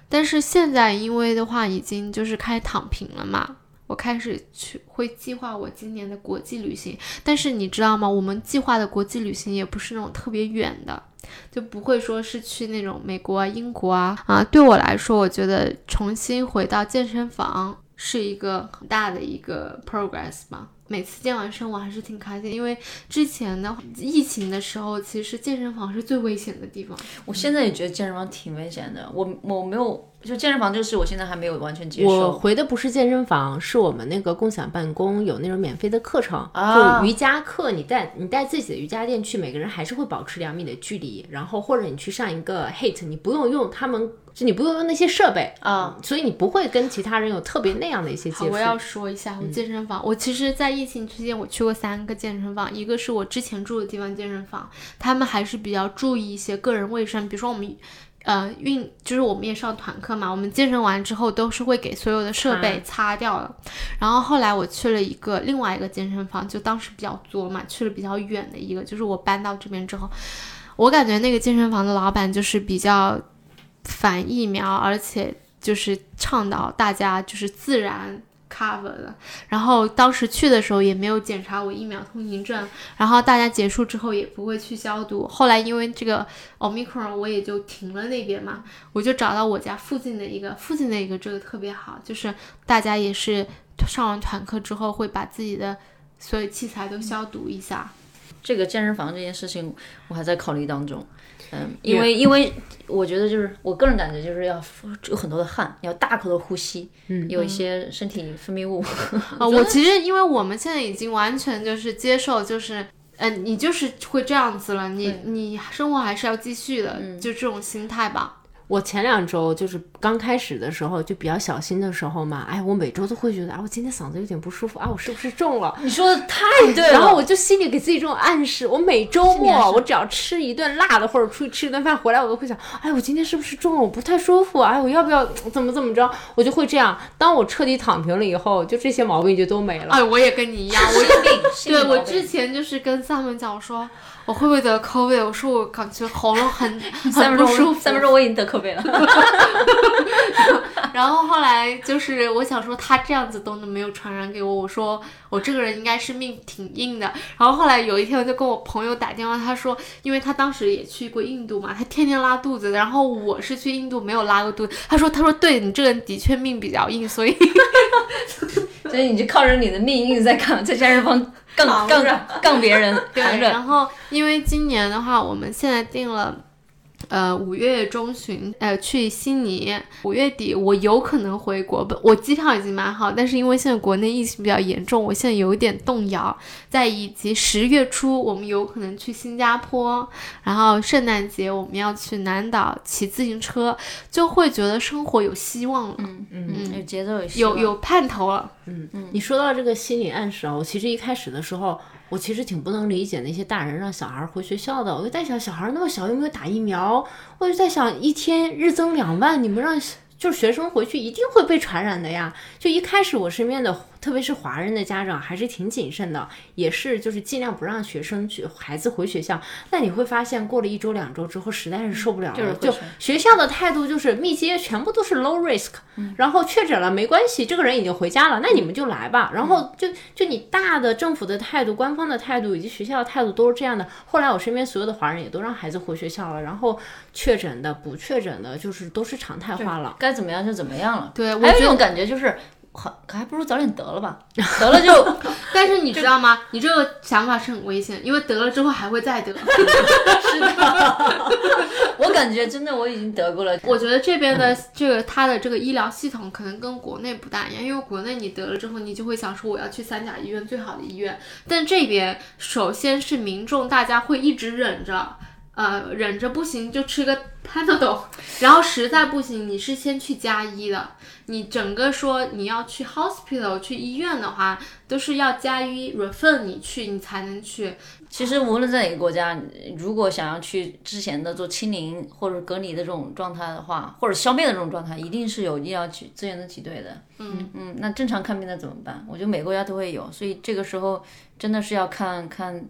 但是现在因为的话已经就是开躺平了嘛，我开始去会计划我今年的国际旅行。但是你知道吗？我们计划的国际旅行也不是那种特别远的，就不会说是去那种美国啊、英国啊啊。对我来说，我觉得重新回到健身房是一个很大的一个 progress 吧。每次健完身，我还是挺开心，因为之前的疫情的时候，其实健身房是最危险的地方。我现在也觉得健身房挺危险的，我我没有就健身房这个事，我现在还没有完全接受我。回的不是健身房，是我们那个共享办公有那种免费的课程，啊就瑜伽课，你带你带自己的瑜伽垫去，每个人还是会保持两米的距离，然后或者你去上一个 HIT，你不用用他们，就你不用用那些设备啊，所以你不会跟其他人有特别那样的一些，接触。我要说一下我健身房。我其实，在疫情期间，我去过三个健身房，一个是我之前住的地方健身房，他们还是比较注意一些个人卫生，比如说我们。呃，运就是我们也上团课嘛，我们健身完之后都是会给所有的设备擦掉的。然后后来我去了一个另外一个健身房，就当时比较作嘛，去了比较远的一个，就是我搬到这边之后，我感觉那个健身房的老板就是比较反疫苗，而且就是倡导大家就是自然 cover 的。然后当时去的时候也没有检查我疫苗通行证，然后大家结束之后也不会去消毒。后来因为这个 omicron，我也就停了那边嘛，我就找到我家附近的一个，附近的一个这个特别好，就是大家也是上完团课之后会把自己的所有器材都消毒一下。这个健身房这件事情，我还在考虑当中。嗯，因为因为我觉得就是我个人感觉就是要有很多的汗，要大口的呼吸，嗯，有一些身体分泌物。啊，我其实因为我们现在已经完全就是接受，就是，嗯、你就是会这样子了，你你生活还是要继续的，就这种心态吧。我前两周就是刚开始的时候就比较小心的时候嘛，哎，我每周都会觉得，啊，我今天嗓子有点不舒服，啊，我是不是中了？你说的太对了，然后我就心里给自己这种暗示，我每周末我只要吃一顿辣的或者出去吃一顿饭回来，我都会想，哎，我今天是不是中了？我不太舒服，哎，我要不要怎么怎么着？我就会这样。当我彻底躺平了以后，就这些毛病就都没了。哎，我也跟你一样，我心病，心对我之前就是跟 Simon 讲，我说我会不会得 COVID？我说我感觉喉咙很 很不舒服，三分钟我已经得口碑了。然后后来就是我想说他这样子都能没有传染给我，我说我这个人应该是命挺硬的。然后后来有一天我就跟我朋友打电话，他说因为他当时也去过印度嘛，他天天拉肚子，然后我是去印度没有拉过肚子。他说他说对你这个人的确命比较硬，所以 所以你就靠着你的命运在抗，在健身房杠杠杠别人，对。然后因为今年的话，我们现在定了。呃，五月中旬，呃，去悉尼。五月底我有可能回国，不，我机票已经买好，但是因为现在国内疫情比较严重，我现在有一点动摇。在以及十月初，我们有可能去新加坡，然后圣诞节我们要去南岛骑自行车，就会觉得生活有希望了，嗯嗯，有节奏，有希有有盼头了。嗯嗯，你说到这个心理暗示啊，我其实一开始的时候，我其实挺不能理解那些大人让小孩回学校的。我就在想，小孩那么小有没有打疫苗？我就在想，一天日增两万，你们让就是学生回去一定会被传染的呀。就一开始我身边的，特别是华人的家长还是挺谨慎的，也是就是尽量不让学生去孩子回学校。但你会发现，过了一周两周之后，实在是受不了了，就学校的态度就是密接全部都是 low risk，、然后确诊了没关系，这个人已经回家了，那你们就来吧。然后就就你大的政府的态度、官方的态度以及学校的态度都是这样的。后来我身边所有的华人也都让孩子回学校了，然后确诊的、不确诊的，就是都是常态化了。该怎么样就怎么样了。对，我还有一，种感觉就是，还还不如早点得了吧，得了就 但是你知道吗？你这个想法是很危险，因为得了之后还会再得。是的 我感觉真的我已经得过了。我觉得这边的这个它的这个医疗系统可能跟国内不大一样，因为国内你得了之后，你就会想说我要去三甲医院最好的医院，但这边首先是民众大家会一直忍着。呃，忍着不行就吃个 Panadol，然后实在不行，你是先去加一的。你整个说你要去 hospital 去医院的话，都是要加一 refer 你去，你才能去。其实无论在哪个国家，如果想要去之前的做清零或者隔离的这种状态的话，或者消灭的这种状态，一定是有医疗去资源的挤兑的。嗯嗯，那正常看病的怎么办？我觉得每个国家都会有，所以这个时候真的是要看看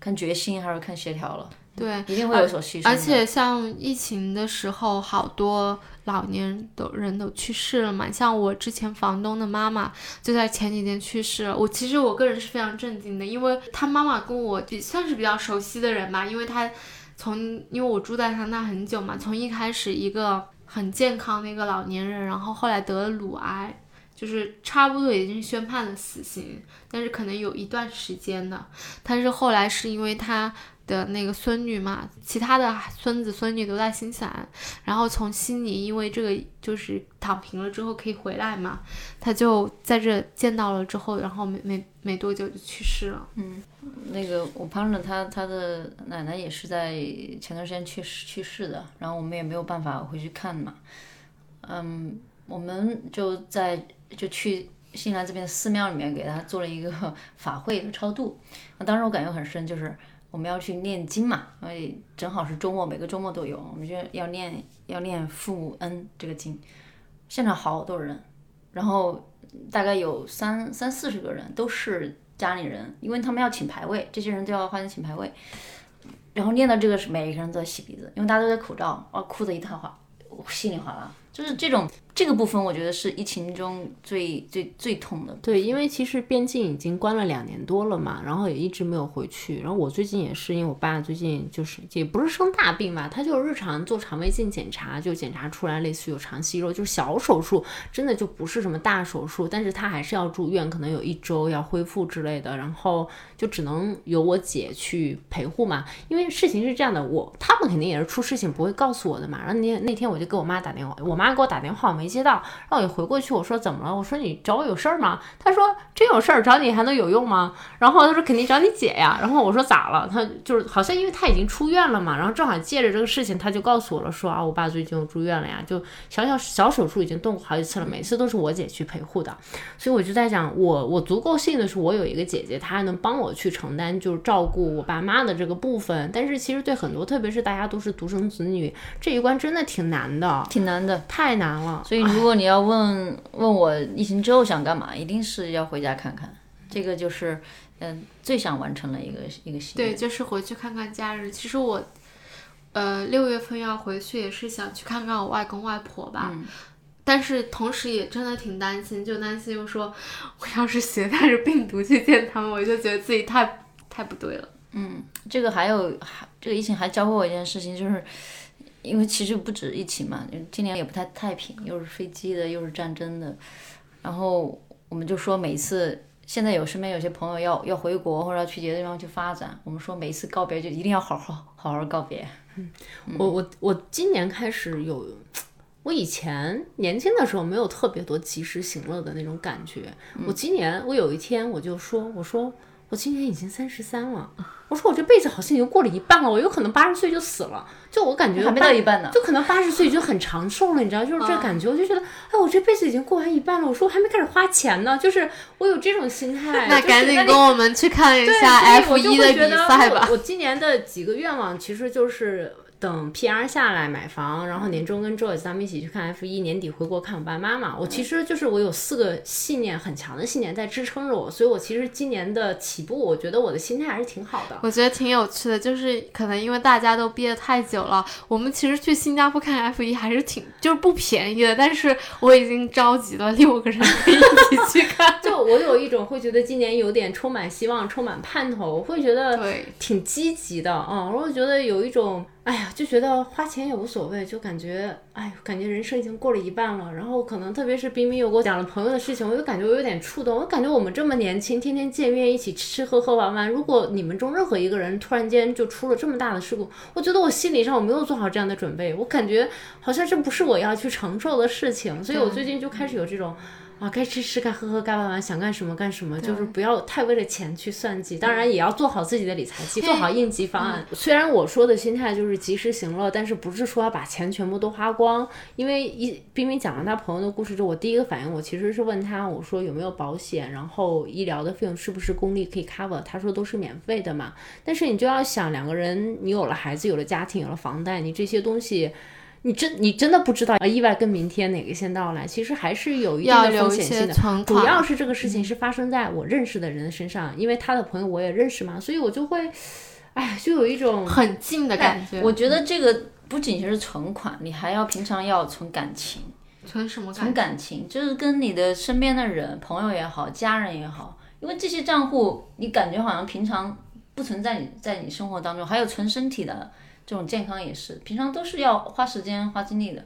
看决心还是看协调了。对，一定会有所牺牲。而且像疫情的时候，好多老年的人都去世了嘛。像我之前房东的妈妈就在前几天去世了。我其实我个人是非常震惊的，因为她妈妈跟我比算是比较熟悉的人吧，因为她从因为我住在她那很久嘛，从一开始一个很健康的一个老年人，然后后来得了乳癌。就是差不多已经宣判了死刑，但是可能有一段时间的。但是后来是因为他的那个孙女嘛，其他的孙子孙女都在新西兰，然后从悉尼因为这个就是躺平了之后可以回来嘛，他就在这见到了之后，然后没没没多久就去世了。嗯，那个我 partner 他他的奶奶也是在前段时间去世去世的，然后我们也没有办法回去看嘛。嗯，我们就在。就去新西兰这边寺庙里面给他做了一个法会的超度，那当时我感觉很深，就是我们要去念经嘛，因为正好是周末，每个周末都有，我们就要念要念父母恩这个经，现场好多人，然后大概有三三四十个人都是家里人，因为他们要请牌位，这些人都要花钱请牌位，然后念到这个是每一个人都在洗鼻子，因为大家都在口罩，啊，哭的一塌糊涂，稀里哗啦，就是这种。这个部分我觉得是疫情中最最最痛的。对，因为其实边境已经关了两年多了嘛，然后也一直没有回去。然后我最近也是，因为我爸最近就是也不是生大病吧，他就日常做肠胃镜检查，就检查出来类似有肠息肉，就是小手术，真的就不是什么大手术，但是他还是要住院，可能有一周要恢复之类的。然后就只能由我姐去陪护嘛，因为事情是这样的，我他们肯定也是出事情不会告诉我的嘛。然后那那天我就给我妈打电话，我妈给我打电话，我没接到，然后我就回过去，我说怎么了？我说你找我有事儿吗？他说真有事儿，找你还能有用吗？然后他说肯定找你姐呀。然后我说咋了？他就是好像因为他已经出院了嘛，然后正好借着这个事情，他就告诉我了，说啊，我爸最近又住院了呀，就小小小手术已经动过好几次了，每次都是我姐去陪护的。所以我就在想，我我足够幸的是，我有一个姐姐，她还能帮我去承担，就是照顾我爸妈的这个部分。但是其实对很多，特别是大家都是独生子女，这一关真的挺难的，挺难的，太难了。所以如果你要问问我疫情之后想干嘛，一定是要回家看看。这个就是，嗯，最想完成的一个一个心愿。对，就是回去看看家人。其实我，呃，六月份要回去，也是想去看看我外公外婆吧。嗯。但是同时也真的挺担心，就担心又说，我要是携带着病毒去见他们，我就觉得自己太太不对了。嗯，这个还有，还这个疫情还教会我一件事情，就是。因为其实不止疫情嘛，今年也不太太平，又是飞机的，又是战争的，然后我们就说每一次，现在有身边有些朋友要要回国或者要去别的地方去发展，我们说每一次告别就一定要好好好好告别。嗯，我我我今年开始有，我以前年轻的时候没有特别多及时行乐的那种感觉，我今年我有一天我就说，我说。我今年已经三十三了，我说我这辈子好像已经过了一半了，我有可能八十岁就死了，就我感觉还没到一半呢，就可能八十岁就很长寿了，你知道，就是这感觉，我就觉得，哎，我这辈子已经过完一半了，我说我还没开始花钱呢，就是我有这种心态。那赶紧跟我们去看一下 F 一的比赛吧。我今年的几个愿望其实就是。等 PR 下来买房，然后年终跟 Joyce 咱们一起去看 F 一，年底回国看我爸妈嘛。我其实就是我有四个信念，很强的信念在支撑着我，所以我其实今年的起步，我觉得我的心态还是挺好的。我觉得挺有趣的，就是可能因为大家都憋得太久了，我们其实去新加坡看 F 一还是挺就是不便宜的，但是我已经召集了六个人一起去看。就我有一种会觉得今年有点充满希望、充满盼头，我会觉得挺积极的嗯，我会觉得有一种。哎呀，就觉得花钱也无所谓，就感觉，哎，感觉人生已经过了一半了。然后可能特别是冰冰又给我讲了朋友的事情，我就感觉我有点触动。我感觉我们这么年轻，天天见面，一起吃吃喝喝玩玩。如果你们中任何一个人突然间就出了这么大的事故，我觉得我心理上我没有做好这样的准备，我感觉好像这不是我要去承受的事情。所以我最近就开始有这种。啊，该吃吃，该喝喝，该玩玩，想干什么干什么，就是不要太为了钱去算计。当然，也要做好自己的理财计，做好应急方案。虽然我说的心态就是及时行乐，但是不是说要把钱全部都花光。因为一冰冰讲完他朋友的故事之后，我第一个反应，我其实是问他，我说有没有保险，然后医疗的费用是不是公立可以 cover？他说都是免费的嘛。但是你就要想，两个人，你有了孩子，有了家庭，有了房贷，你这些东西。你真你真的不知道啊，意外跟明天哪个先到来？其实还是有一定的风险性的。主要是这个事情是发生在我认识的人身上，因为他的朋友我也认识嘛，所以我就会，哎，就有一种很近的感觉。我觉得这个不仅仅是存款，你还要平常要存感情。存什么存感情？就是跟你的身边的人，朋友也好，家人也好，因为这些账户你感觉好像平常不存在你在你生活当中，还有存身体的这种健康也是，平常都是要花时间花精力的。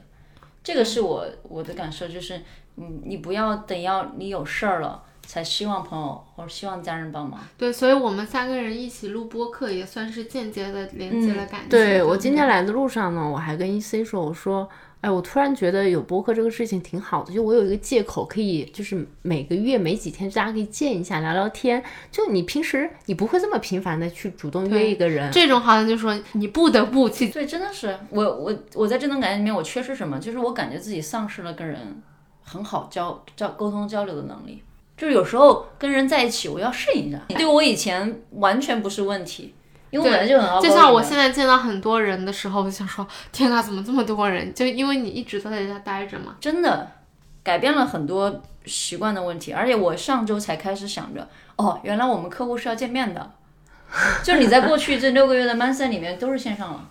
这个是我我的感受，就是你，你不要等要你有事儿了。才希望朋友或者希望家人帮忙。对，所以我们三个人一起录播客，也算是间接的连接了感情。对我今天来的路上呢，我还跟 E C 说，我说，哎，我突然觉得有播客这个事情挺好的，就我有一个借口可以，就是每个月没几天，大家可以见一下聊聊天。就你平时你不会这么频繁的去主动约一个人，这种好像就说你不得不去。对，真的是我我我在这种感觉里面，我缺失什么？就是我感觉自己丧失了跟人很好交交沟通交流的能力。就是有时候跟人在一起，我要适应一下。对我以前完全不是问题，因为我本来就很好。就像我现在见到很多人的时候，我就想说：天哪，怎么这么多人？就因为你一直都在家待着嘛。真的改变了很多习惯的问题。而且我上周才开始想着，哦，原来我们客户是要见面的。就是你在过去这六个月的 mindset 里面都是线上了。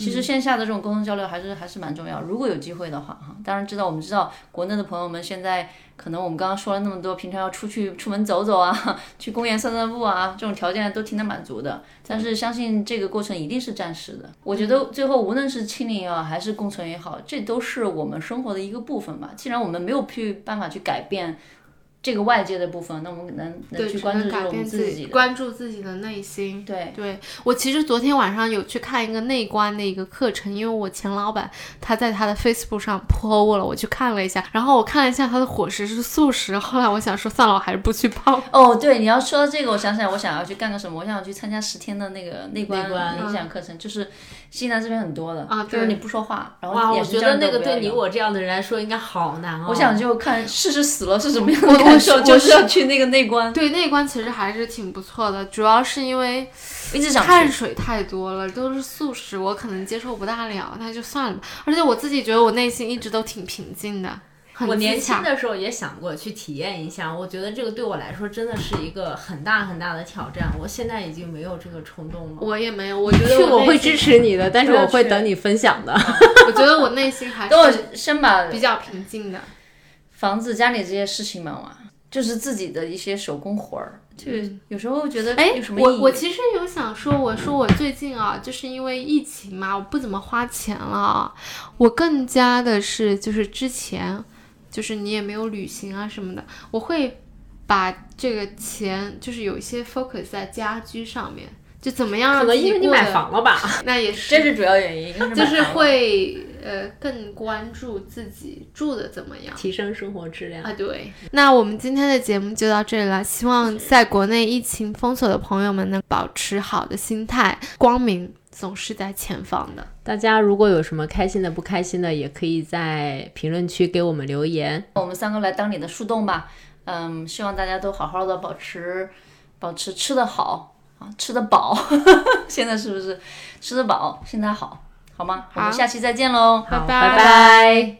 其实线下的这种沟通交流还是还是蛮重要。如果有机会的话，哈，当然知道我们知道国内的朋友们现在可能我们刚刚说了那么多，平常要出去出门走走啊，去公园散散步啊，这种条件都挺得满足的。但是相信这个过程一定是暂时的。我觉得最后无论是清零也好，还是共存也好，这都是我们生活的一个部分吧。既然我们没有去办法去改变。这个外界的部分，那我们能能去关注我们自己，关注自己的内心。对，对我其实昨天晚上有去看一个内观的一个课程，因为我前老板他在他的 Facebook 上 po 了，我去看了一下，然后我看了一下他的伙食是素食，后来我想说算了，我还是不去报。哦，对，你要说到这个，我想起来，我想要去干个什么，我想去参加十天的那个内观冥想课程，就是西南这边很多的啊，就是你不说话，然后哇，我觉得那个对你我这样的人来说应该好难哦。我想就看试试死了是什么样的感受。就是要去那个内观，对内观其实还是挺不错的，主要是因为一直想碳水太多了，都是素食，我可能接受不大了，那就算了吧。而且我自己觉得我内心一直都挺平静的。我年轻的时候也想过去体验一下，我觉得这个对我来说真的是一个很大很大的挑战。我现在已经没有这个冲动了。我也没有，我觉得我会支持你的，但是我会等你分享的。我觉得我内心还是先把比较平静的。房子、家里这些事情忙完。就是自己的一些手工活儿，就有时候觉得哎，有什么我我其实有想说，我说我最近啊，就是因为疫情嘛，我不怎么花钱了，我更加的是就是之前，就是你也没有旅行啊什么的，我会把这个钱就是有一些 focus 在家居上面。就怎么样？可能因为你买房了吧？那也 是，这是主要原因。就是会呃更关注自己住的怎么样，提升生活质量啊。对，那我们今天的节目就到这里了。希望在国内疫情封锁的朋友们能保持好的心态，光明总是在前方的。大家如果有什么开心的、不开心的，也可以在评论区给我们留言。我们三个来当你的树洞吧。嗯，希望大家都好好的保持，保持吃得好。啊，吃得饱，现在是不是吃得饱？现在好，好吗？我们下期再见喽，拜拜拜。